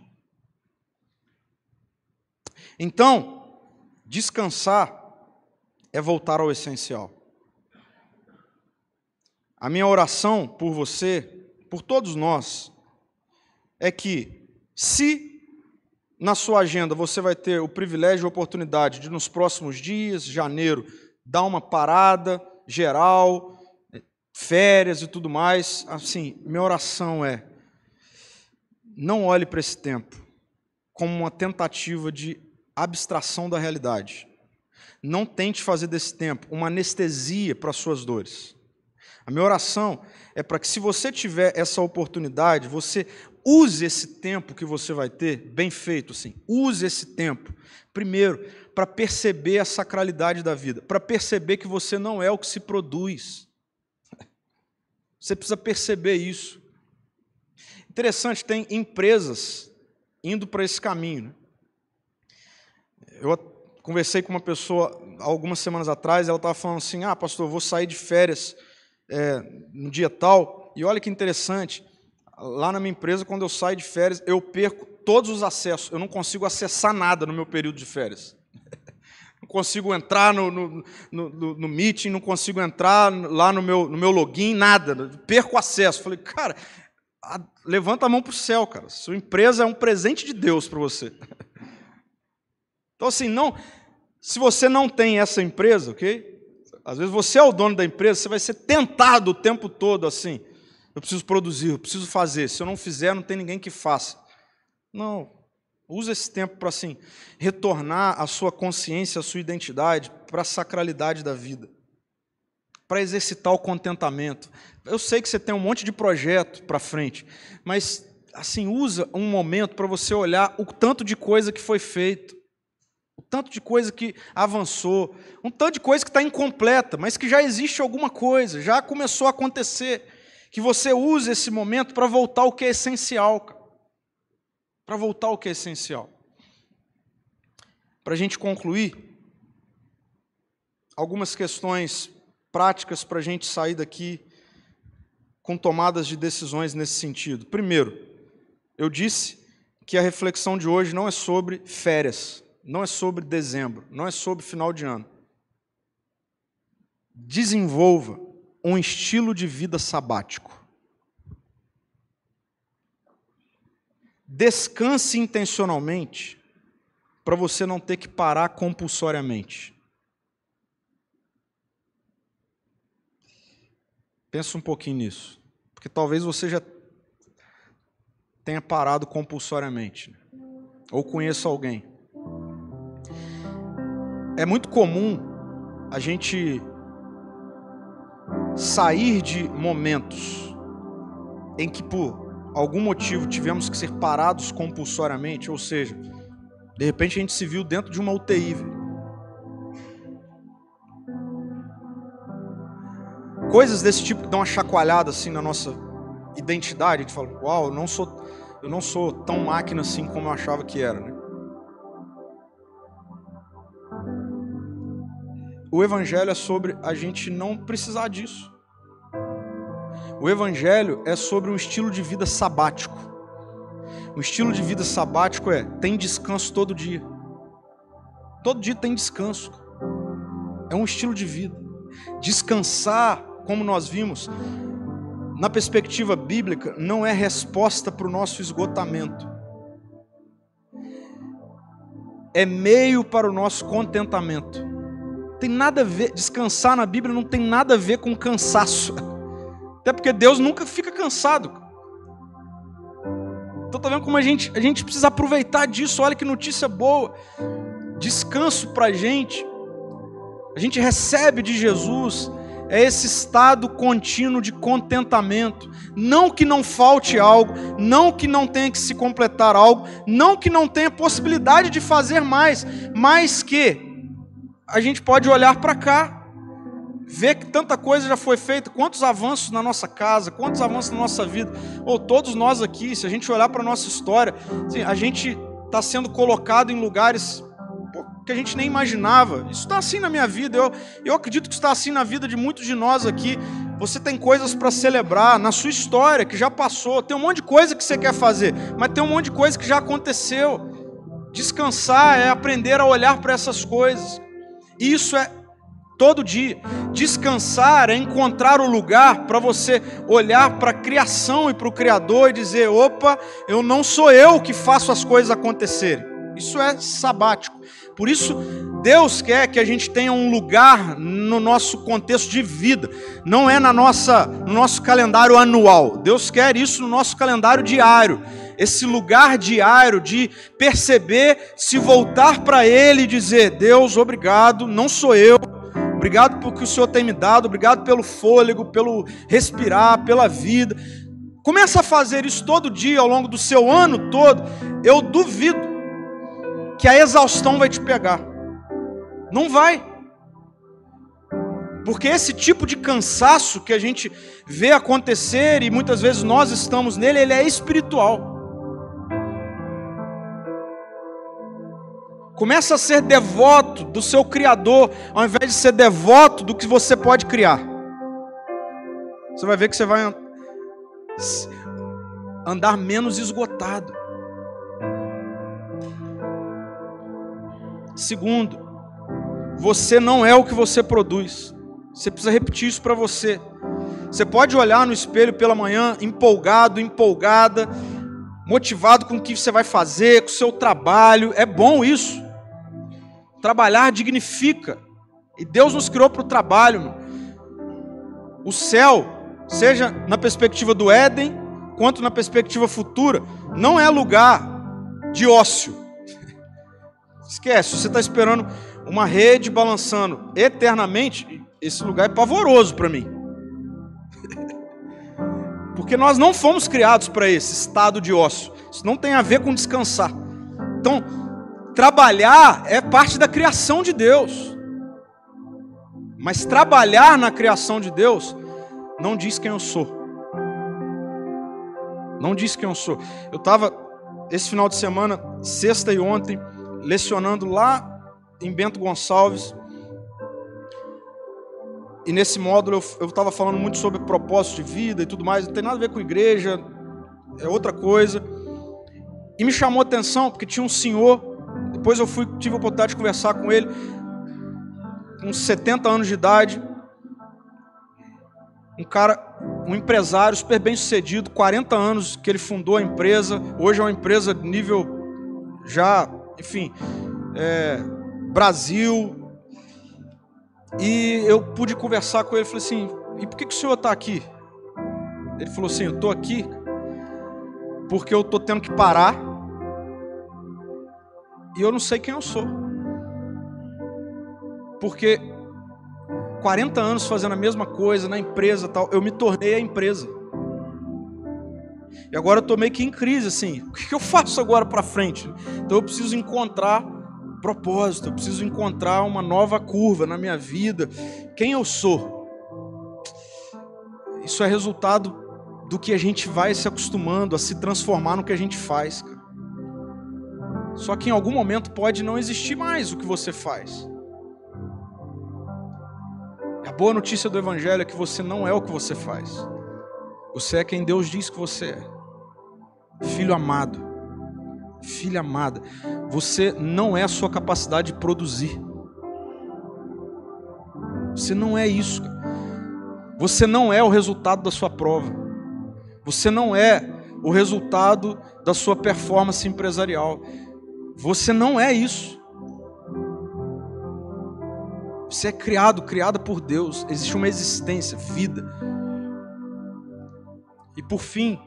A: Então, descansar é voltar ao essencial. A minha oração por você, por todos nós, é que, se na sua agenda você vai ter o privilégio e a oportunidade de, nos próximos dias, janeiro, dar uma parada geral, férias e tudo mais, assim, minha oração é: não olhe para esse tempo como uma tentativa de abstração da realidade. Não tente fazer desse tempo uma anestesia para as suas dores. A minha oração é para que, se você tiver essa oportunidade, você use esse tempo que você vai ter, bem feito, assim, use esse tempo, primeiro, para perceber a sacralidade da vida, para perceber que você não é o que se produz. Você precisa perceber isso. Interessante, tem empresas indo para esse caminho. Né? Eu conversei com uma pessoa algumas semanas atrás, ela estava falando assim: ah, pastor, vou sair de férias é, no dia tal, e olha que interessante, lá na minha empresa, quando eu saio de férias, eu perco todos os acessos. Eu não consigo acessar nada no meu período de férias. *laughs* Não consigo entrar no, no, no, no meeting, não consigo entrar lá no meu, no meu login, nada. Perco acesso. Falei, cara, levanta a mão para o céu, cara. Sua empresa é um presente de Deus para você. *laughs* Então, assim, não, se você não tem essa empresa, ok? Às vezes você é o dono da empresa, você vai ser tentado o tempo todo assim. Eu preciso produzir, eu preciso fazer. Se eu não fizer, não tem ninguém que faça. Não. Usa esse tempo para assim retornar a sua consciência, a sua identidade para a sacralidade da vida. Para exercitar o contentamento. Eu sei que você tem um monte de projeto para frente, mas assim, usa um momento para você olhar o tanto de coisa que foi feito, tanto de coisa que avançou, um tanto de coisa que está incompleta, mas que já existe alguma coisa, já começou a acontecer que você use esse momento para voltar ao que é essencial. Para voltar ao que é essencial. Para a gente concluir, algumas questões práticas para a gente sair daqui com tomadas de decisões nesse sentido. Primeiro, eu disse que a reflexão de hoje não é sobre férias, não é sobre dezembro, não é sobre final de ano. Desenvolva um estilo de vida sabático. Descanse intencionalmente para você não ter que parar compulsoriamente. Pensa um pouquinho nisso, porque talvez você já tenha parado compulsoriamente, né? ou conheça alguém. É muito comum a gente sair de momentos em que por algum motivo tivemos que ser parados compulsoriamente, ou seja, de repente a gente se viu dentro de uma UTI. Coisas desse tipo que dão uma chacoalhada assim na nossa identidade, a gente fala, uau, eu não sou, eu não sou tão máquina assim como eu achava que era, né? O evangelho é sobre a gente não precisar disso. O evangelho é sobre um estilo de vida sabático. Um estilo de vida sabático é tem descanso todo dia. Todo dia tem descanso. É um estilo de vida. Descansar, como nós vimos, na perspectiva bíblica, não é resposta para o nosso esgotamento. É meio para o nosso contentamento. Tem nada a ver, descansar na Bíblia não tem nada a ver com cansaço. Até porque Deus nunca fica cansado. Então tá vendo como a gente, a gente precisa aproveitar disso. Olha que notícia boa. Descanso para a gente. A gente recebe de Jesus é esse estado contínuo de contentamento. Não que não falte algo, não que não tenha que se completar algo, não que não tenha possibilidade de fazer mais, mas que a gente pode olhar para cá, ver que tanta coisa já foi feita, quantos avanços na nossa casa, quantos avanços na nossa vida, ou todos nós aqui, se a gente olhar para a nossa história, assim, a gente está sendo colocado em lugares que a gente nem imaginava. Isso está assim na minha vida. Eu, eu acredito que está assim na vida de muitos de nós aqui. Você tem coisas para celebrar na sua história que já passou. Tem um monte de coisa que você quer fazer, mas tem um monte de coisa que já aconteceu. Descansar é aprender a olhar para essas coisas. Isso é todo dia. Descansar é encontrar o lugar para você olhar para a criação e para o Criador e dizer: opa, eu não sou eu que faço as coisas acontecerem. Isso é sabático. Por isso, Deus quer que a gente tenha um lugar no nosso contexto de vida, não é na nossa, no nosso calendário anual. Deus quer isso no nosso calendário diário. Esse lugar diário de perceber, se voltar para Ele e dizer: Deus, obrigado, não sou eu, obrigado pelo que o Senhor tem me dado, obrigado pelo fôlego, pelo respirar, pela vida. Começa a fazer isso todo dia ao longo do seu ano todo. Eu duvido que a exaustão vai te pegar. Não vai. Porque esse tipo de cansaço que a gente vê acontecer e muitas vezes nós estamos nele, ele é espiritual. Começa a ser devoto do seu Criador, ao invés de ser devoto do que você pode criar. Você vai ver que você vai andar menos esgotado. Segundo, você não é o que você produz. Você precisa repetir isso para você. Você pode olhar no espelho pela manhã empolgado, empolgada, motivado com o que você vai fazer, com o seu trabalho. É bom isso. Trabalhar dignifica. E Deus nos criou para o trabalho. O céu, seja na perspectiva do Éden, quanto na perspectiva futura, não é lugar de ócio. *laughs* Esquece, você está esperando uma rede balançando eternamente, esse lugar é pavoroso para mim. *laughs* Porque nós não fomos criados para esse estado de ócio. Isso não tem a ver com descansar. Então, trabalhar é parte da criação de Deus. Mas trabalhar na criação de Deus não diz quem eu sou. Não diz quem eu sou. Eu estava esse final de semana, sexta e ontem, lecionando lá em Bento Gonçalves. E nesse módulo eu estava falando muito sobre propósito de vida e tudo mais, não tem nada a ver com igreja, é outra coisa. E me chamou a atenção porque tinha um senhor, depois eu fui, tive a oportunidade de conversar com ele, com 70 anos de idade, um cara, um empresário super bem sucedido, 40 anos que ele fundou a empresa, hoje é uma empresa nível já enfim, é, Brasil. E eu pude conversar com ele, falei assim, e por que, que o senhor está aqui? Ele falou assim, eu estou aqui porque eu estou tendo que parar e eu não sei quem eu sou. Porque 40 anos fazendo a mesma coisa na empresa tal, eu me tornei a empresa. E agora eu estou meio que em crise, assim. O que eu faço agora para frente? Então eu preciso encontrar propósito, eu preciso encontrar uma nova curva na minha vida. Quem eu sou? Isso é resultado do que a gente vai se acostumando a se transformar no que a gente faz. Só que em algum momento pode não existir mais o que você faz. A boa notícia do Evangelho é que você não é o que você faz. Você é quem Deus diz que você é filho amado, filha amada, você não é a sua capacidade de produzir. Você não é isso. Você não é o resultado da sua prova. Você não é o resultado da sua performance empresarial. Você não é isso. Você é criado, criada por Deus. Existe uma existência, vida. E por fim,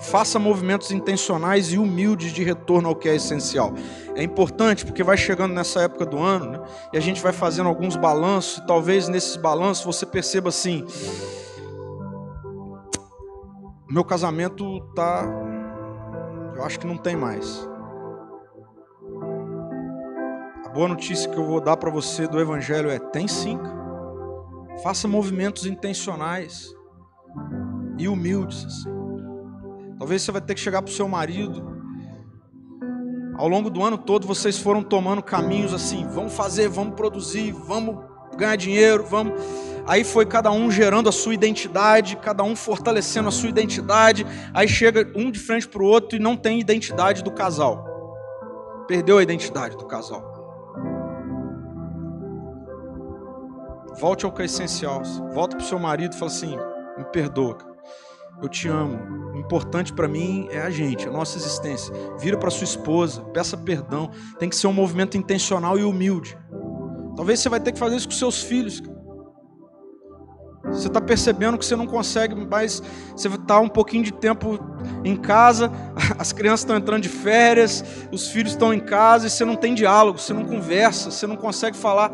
A: faça movimentos intencionais e humildes de retorno ao que é essencial. É importante porque vai chegando nessa época do ano né, e a gente vai fazendo alguns balanços. E talvez nesses balanços você perceba assim: meu casamento tá, eu acho que não tem mais. Boa notícia que eu vou dar para você do Evangelho é: tem sim. Faça movimentos intencionais e humildes. Assim. Talvez você vai ter que chegar para o seu marido. Ao longo do ano todo vocês foram tomando caminhos assim: vamos fazer, vamos produzir, vamos ganhar dinheiro, vamos. Aí foi cada um gerando a sua identidade, cada um fortalecendo a sua identidade. Aí chega um de frente para o outro e não tem identidade do casal. Perdeu a identidade do casal. Volte ao que é essencial. Volta para o seu marido e fala assim: me perdoa. Eu te amo. O importante para mim é a gente, a nossa existência. Vira para sua esposa, peça perdão. Tem que ser um movimento intencional e humilde. Talvez você vai ter que fazer isso com seus filhos. Você está percebendo que você não consegue mais. Você está um pouquinho de tempo em casa, *laughs* as crianças estão entrando de férias, os filhos estão em casa e você não tem diálogo, você não conversa, você não consegue falar.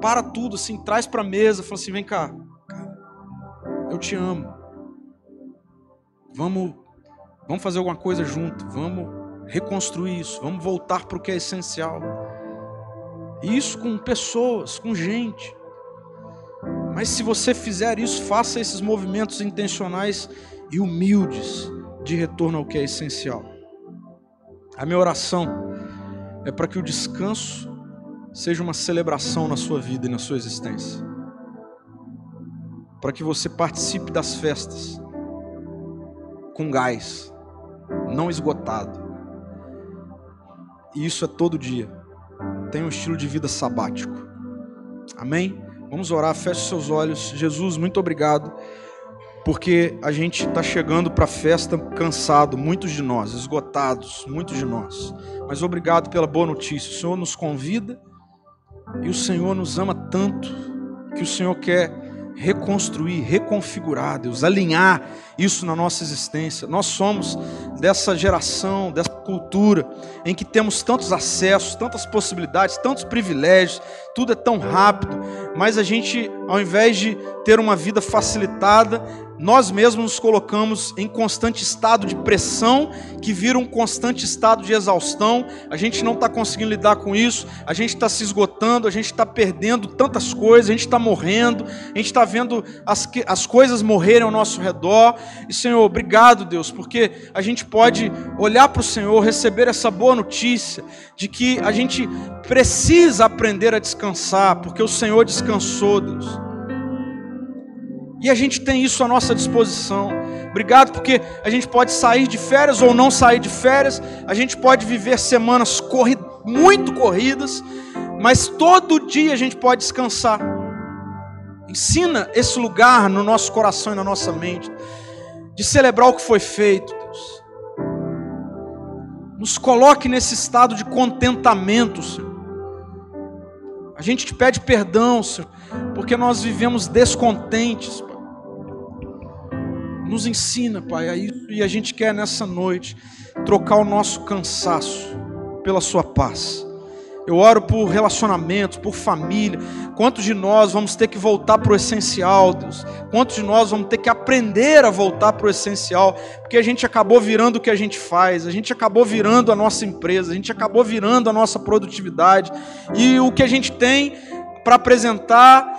A: Para tudo, assim, traz para a mesa, fala assim: vem cá, eu te amo. Vamos, vamos fazer alguma coisa junto, vamos reconstruir isso, vamos voltar para o que é essencial. Isso com pessoas, com gente. Mas se você fizer isso, faça esses movimentos intencionais e humildes de retorno ao que é essencial. A minha oração é para que o descanso seja uma celebração na sua vida e na sua existência. Para que você participe das festas com gás, não esgotado. E isso é todo dia. Tenha um estilo de vida sabático. Amém? Vamos orar, feche seus olhos. Jesus, muito obrigado, porque a gente está chegando para a festa cansado, muitos de nós, esgotados, muitos de nós. Mas obrigado pela boa notícia. O Senhor nos convida e o Senhor nos ama tanto que o Senhor quer reconstruir, reconfigurar, Deus, alinhar isso na nossa existência. Nós somos dessa geração, dessa cultura em que temos tantos acessos, tantas possibilidades, tantos privilégios, tudo é tão rápido, mas a gente, ao invés de ter uma vida facilitada, nós mesmos nos colocamos em constante estado de pressão, que vira um constante estado de exaustão. A gente não está conseguindo lidar com isso, a gente está se esgotando, a gente está perdendo tantas coisas, a gente está morrendo, a gente está vendo as, as coisas morrerem ao nosso redor. E Senhor, obrigado, Deus, porque a gente pode olhar para o Senhor, receber essa boa notícia de que a gente precisa aprender a descansar, porque o Senhor descansou, Deus. E a gente tem isso à nossa disposição. Obrigado porque a gente pode sair de férias ou não sair de férias, a gente pode viver semanas corri muito corridas, mas todo dia a gente pode descansar. Ensina esse lugar no nosso coração e na nossa mente, de celebrar o que foi feito, Deus. Nos coloque nesse estado de contentamento, Senhor. A gente te pede perdão, Senhor, porque nós vivemos descontentes, nos ensina, Pai, a isso e a gente quer nessa noite trocar o nosso cansaço pela Sua paz. Eu oro por relacionamentos, por família. Quantos de nós vamos ter que voltar para o essencial, Deus? Quantos de nós vamos ter que aprender a voltar para o essencial? Porque a gente acabou virando o que a gente faz, a gente acabou virando a nossa empresa, a gente acabou virando a nossa produtividade. E o que a gente tem para apresentar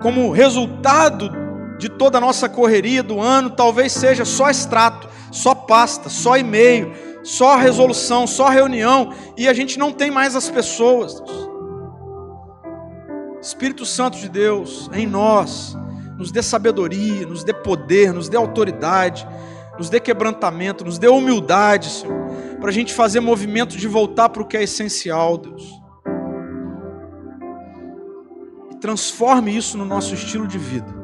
A: como resultado de toda a nossa correria do ano, talvez seja só extrato, só pasta, só e-mail, só resolução, só reunião, e a gente não tem mais as pessoas. Espírito Santo de Deus, em nós, nos dê sabedoria, nos dê poder, nos dê autoridade, nos dê quebrantamento, nos dê humildade, Senhor para a gente fazer movimento de voltar para o que é essencial, Deus. E transforme isso no nosso estilo de vida.